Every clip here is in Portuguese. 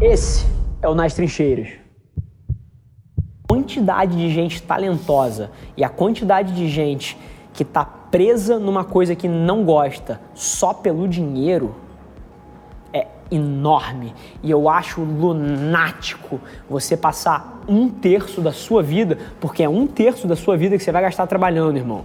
Esse é o Nas Trincheiras. A quantidade de gente talentosa e a quantidade de gente que está presa numa coisa que não gosta só pelo dinheiro é enorme. E eu acho lunático você passar um terço da sua vida, porque é um terço da sua vida que você vai gastar trabalhando, irmão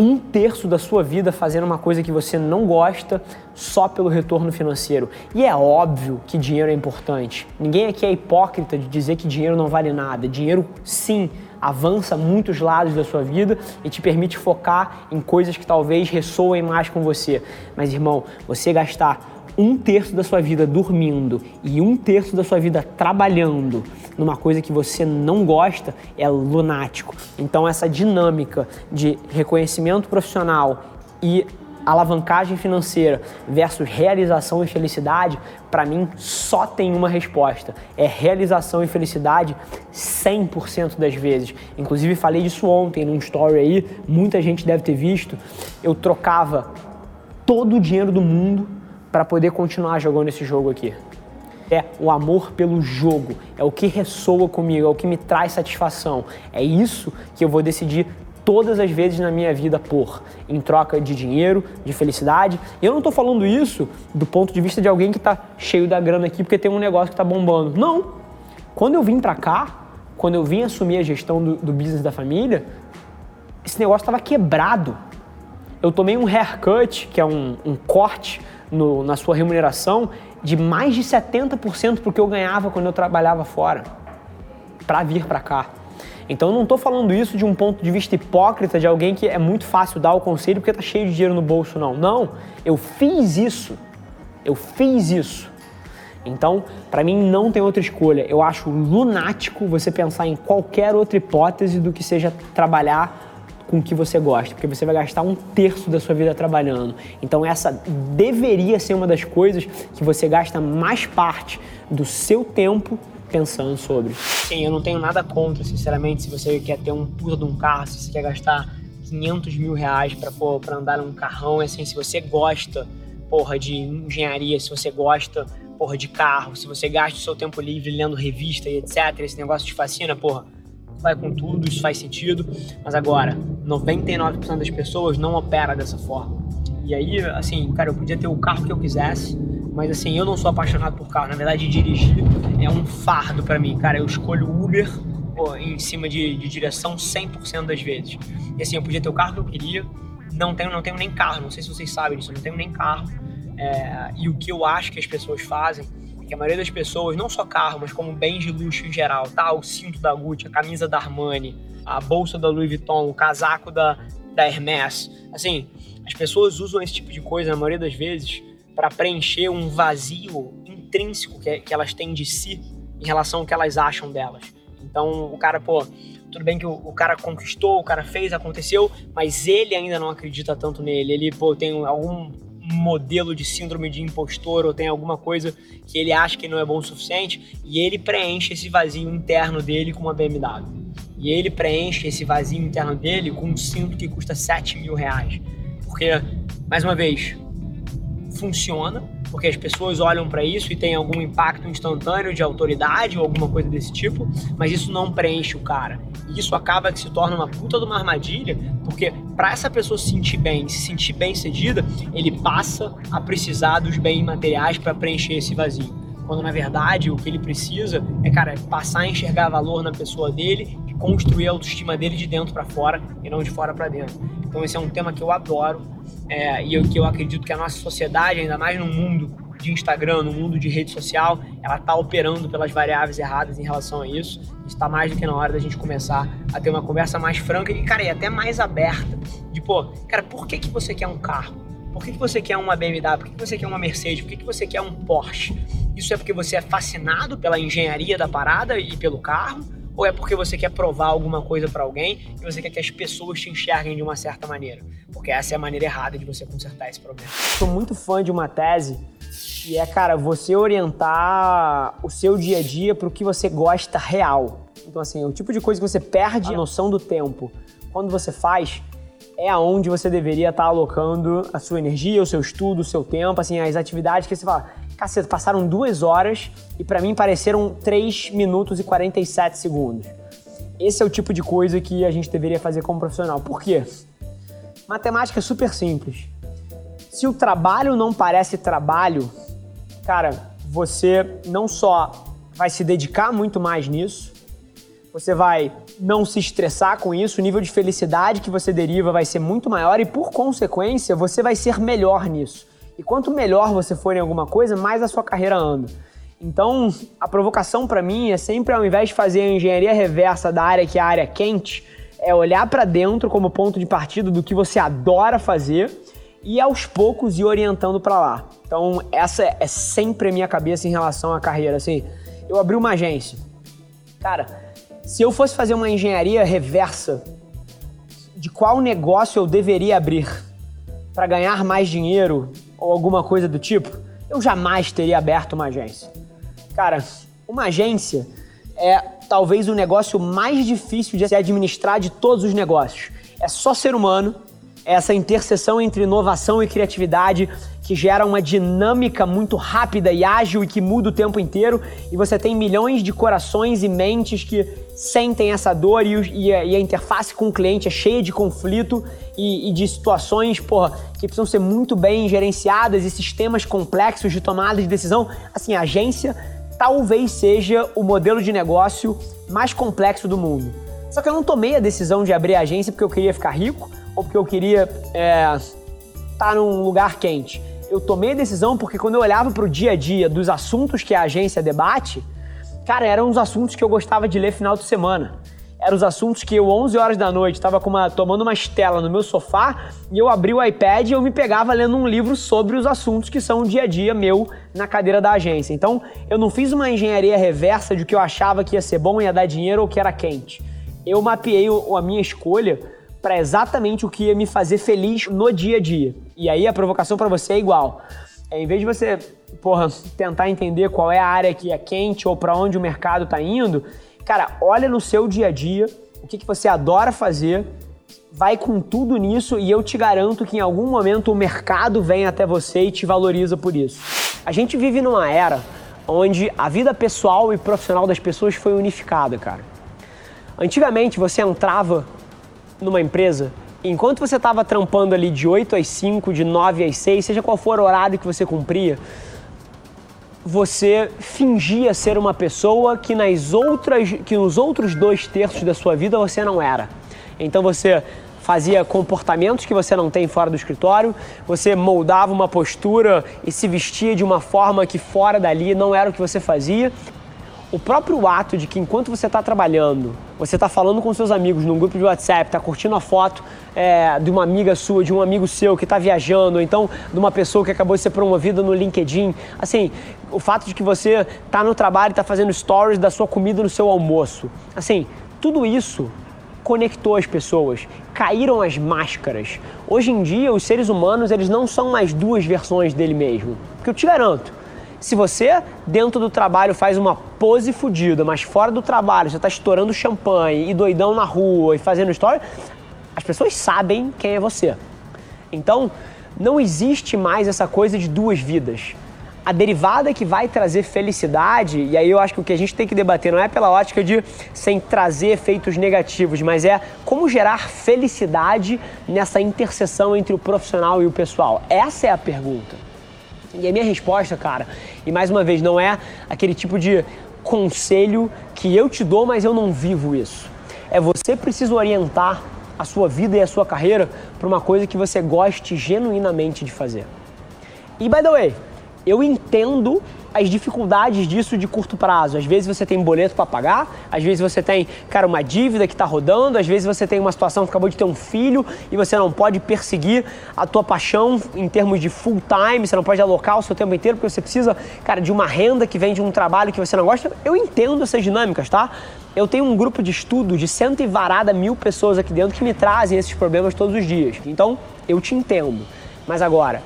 um terço da sua vida fazendo uma coisa que você não gosta só pelo retorno financeiro. E é óbvio que dinheiro é importante. Ninguém aqui é hipócrita de dizer que dinheiro não vale nada. Dinheiro, sim, avança muitos lados da sua vida e te permite focar em coisas que talvez ressoem mais com você. Mas, irmão, você gastar um terço da sua vida dormindo e um terço da sua vida trabalhando numa coisa que você não gosta é lunático. Então, essa dinâmica de reconhecimento profissional e alavancagem financeira versus realização e felicidade, para mim só tem uma resposta: é realização e felicidade 100% das vezes. Inclusive, falei disso ontem num story aí, muita gente deve ter visto. Eu trocava todo o dinheiro do mundo para poder continuar jogando esse jogo aqui. É o amor pelo jogo, é o que ressoa comigo, é o que me traz satisfação. É isso que eu vou decidir todas as vezes na minha vida por, em troca de dinheiro, de felicidade. Eu não estou falando isso do ponto de vista de alguém que está cheio da grana aqui porque tem um negócio que está bombando. Não. Quando eu vim para cá, quando eu vim assumir a gestão do, do business da família, esse negócio estava quebrado. Eu tomei um haircut, que é um, um corte no, na sua remuneração de mais de 70% porque eu ganhava quando eu trabalhava fora para vir para cá. Então eu não estou falando isso de um ponto de vista hipócrita de alguém que é muito fácil dar o conselho porque está cheio de dinheiro no bolso, não. Não, eu fiz isso. Eu fiz isso. Então, para mim não tem outra escolha. Eu acho lunático você pensar em qualquer outra hipótese do que seja trabalhar com o que você gosta, porque você vai gastar um terço da sua vida trabalhando. Então essa deveria ser uma das coisas que você gasta mais parte do seu tempo pensando sobre. Sim, eu não tenho nada contra, sinceramente, se você quer ter um puta de um carro, se você quer gastar 500 mil reais para andar num carrão, é assim, se você gosta, porra, de engenharia, se você gosta, porra, de carro, se você gasta o seu tempo livre lendo revista e etc, esse negócio te fascina, porra, vai com tudo, isso faz sentido. Mas agora, 99% das pessoas não opera dessa forma. E aí, assim, cara, eu podia ter o carro que eu quisesse, mas assim, eu não sou apaixonado por carro. Na verdade, dirigir é um fardo para mim, cara. Eu escolho Uber pô, em cima de, de direção 100% das vezes. E assim, eu podia ter o carro que eu queria, não tenho, não tenho nem carro, não sei se vocês sabem disso, eu não tenho nem carro. É, e o que eu acho que as pessoas fazem que a maioria das pessoas, não só carro, mas como bens de luxo em geral, tá? O cinto da Gucci, a camisa da Armani, a bolsa da Louis Vuitton, o casaco da, da Hermès. Assim, as pessoas usam esse tipo de coisa, na maioria das vezes, para preencher um vazio intrínseco que, que elas têm de si em relação ao que elas acham delas. Então, o cara, pô, tudo bem que o, o, cara conquistou, o cara fez, aconteceu, mas ele ainda não acredita tanto nele. Ele, pô, tem algum modelo de síndrome de impostor ou tem alguma coisa que ele acha que não é bom o suficiente e ele preenche esse vazio interno dele com uma BMW. E ele preenche esse vazio interno dele com um cinto que custa 7 mil reais. Porque, mais uma vez, funciona, porque as pessoas olham para isso e tem algum impacto instantâneo de autoridade ou alguma coisa desse tipo, mas isso não preenche o cara. E isso acaba que se torna uma puta de uma armadilha, porque para essa pessoa se sentir bem, se sentir bem cedida, ele passa a precisar dos bens materiais para preencher esse vazio. Quando na verdade o que ele precisa é, cara, passar a enxergar valor na pessoa dele e construir a autoestima dele de dentro para fora e não de fora para dentro. Então esse é um tema que eu adoro é, e eu, que eu acredito que a nossa sociedade, ainda mais no mundo de Instagram, no mundo de rede social, ela está operando pelas variáveis erradas em relação a isso. Está mais do que na hora da gente começar a ter uma conversa mais franca e, cara, e até mais aberta. De, pô, cara, por que, que você quer um carro? Por que, que você quer uma BMW? Por que, que você quer uma Mercedes? Por que, que você quer um Porsche? Isso é porque você é fascinado pela engenharia da parada e pelo carro? ou é porque você quer provar alguma coisa para alguém e você quer que as pessoas te enxerguem de uma certa maneira? Porque essa é a maneira errada de você consertar esse problema. Sou muito fã de uma tese que é, cara, você orientar o seu dia a dia para o que você gosta real. Então, assim, o tipo de coisa que você perde a noção do tempo quando você faz é aonde você deveria estar tá alocando a sua energia, o seu estudo, o seu tempo, assim, as atividades que você fala, caceta, passaram duas horas e para mim pareceram 3 minutos e 47 segundos. Esse é o tipo de coisa que a gente deveria fazer como profissional. Por quê? Matemática é super simples. Se o trabalho não parece trabalho, cara, você não só vai se dedicar muito mais nisso, você vai não se estressar com isso, o nível de felicidade que você deriva vai ser muito maior e, por consequência, você vai ser melhor nisso. E quanto melhor você for em alguma coisa, mais a sua carreira anda. Então, a provocação para mim é sempre, ao invés de fazer a engenharia reversa da área que é a área quente, é olhar para dentro como ponto de partida do que você adora fazer e aos poucos ir orientando para lá. Então, essa é sempre a minha cabeça em relação à carreira. Assim, eu abri uma agência. Cara, se eu fosse fazer uma engenharia reversa de qual negócio eu deveria abrir para ganhar mais dinheiro ou alguma coisa do tipo, eu jamais teria aberto uma agência. Cara, uma agência é talvez o negócio mais difícil de se administrar de todos os negócios. É só ser humano, essa interseção entre inovação e criatividade que gera uma dinâmica muito rápida e ágil e que muda o tempo inteiro, e você tem milhões de corações e mentes que sentem essa dor e, e, a, e a, interface com o cliente é cheia de conflito e, e, de situações porra, que precisam ser muito bem gerenciadas e sistemas complexos de tomada de decisão. Assim, a agência talvez seja o modelo de negócio mais complexo do mundo. Só que eu não tomei a decisão de abrir a agência porque eu queria ficar rico ou porque eu queria estar é, tá num lugar quente eu tomei a decisão porque quando eu olhava para o dia a dia dos assuntos que a agência debate, cara, eram os assuntos que eu gostava de ler final de semana. Eram os assuntos que eu, 11 horas da noite, estava tomando uma estela no meu sofá e eu abri o iPad e eu me pegava lendo um livro sobre os assuntos que são o dia a dia meu na cadeira da agência. Então, eu não fiz uma engenharia reversa de que eu achava que ia ser bom, ia dar dinheiro ou que era quente. Eu mapeei a minha escolha para exatamente o que ia me fazer feliz no dia a dia. E aí a provocação para você é igual. É, em vez de você, porra, tentar entender qual é a área que é quente ou para onde o mercado está indo, cara, olha no seu dia a dia o que, que você adora fazer, vai com tudo nisso e eu te garanto que em algum momento o mercado vem até você e te valoriza por isso. A gente vive numa era onde a vida pessoal e profissional das pessoas foi unificada, cara. Antigamente você entrava numa empresa, enquanto você estava trampando ali de 8 às 5, de 9 às 6, seja qual for o horário que você cumpria, você fingia ser uma pessoa que nas outras, que nos outros dois terços da sua vida você não era. Então você fazia comportamentos que você não tem fora do escritório, você moldava uma postura e se vestia de uma forma que fora dali não era o que você fazia, o próprio ato de que enquanto você está trabalhando, você está falando com seus amigos num grupo de WhatsApp, está curtindo a foto é, de uma amiga sua, de um amigo seu que está viajando, ou então de uma pessoa que acabou de ser promovida no LinkedIn. Assim, o fato de que você está no trabalho e está fazendo stories da sua comida no seu almoço. Assim, tudo isso conectou as pessoas, caíram as máscaras. Hoje em dia, os seres humanos eles não são mais duas versões dele mesmo. Porque eu te garanto, se você, dentro do trabalho, faz uma pose fodida, mas fora do trabalho você está estourando champanhe e doidão na rua e fazendo história, as pessoas sabem quem é você. Então, não existe mais essa coisa de duas vidas. A derivada que vai trazer felicidade, e aí eu acho que o que a gente tem que debater não é pela ótica de sem trazer efeitos negativos, mas é como gerar felicidade nessa interseção entre o profissional e o pessoal. Essa é a pergunta. E a minha resposta, cara, e mais uma vez, não é aquele tipo de conselho que eu te dou, mas eu não vivo isso. É você precisa orientar a sua vida e a sua carreira para uma coisa que você goste genuinamente de fazer. E by the way, eu entendo as dificuldades disso de curto prazo. Às vezes você tem boleto para pagar, às vezes você tem, cara, uma dívida que está rodando, às vezes você tem uma situação que acabou de ter um filho e você não pode perseguir a tua paixão em termos de full time, você não pode alocar o seu tempo inteiro porque você precisa, cara, de uma renda que vem de um trabalho que você não gosta. Eu entendo essas dinâmicas, tá? Eu tenho um grupo de estudo de cento e varada mil pessoas aqui dentro que me trazem esses problemas todos os dias. Então, eu te entendo. Mas agora,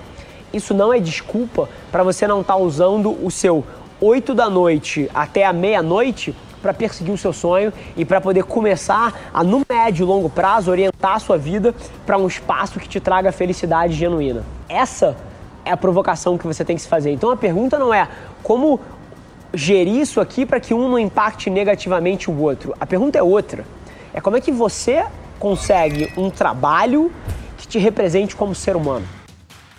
isso não é desculpa para você não estar tá usando o seu 8 da noite até a meia-noite para perseguir o seu sonho e para poder começar a, no médio e longo prazo, orientar a sua vida para um espaço que te traga felicidade genuína. Essa é a provocação que você tem que se fazer. Então a pergunta não é como gerir isso aqui para que um não impacte negativamente o outro. A pergunta é outra. É como é que você consegue um trabalho que te represente como ser humano.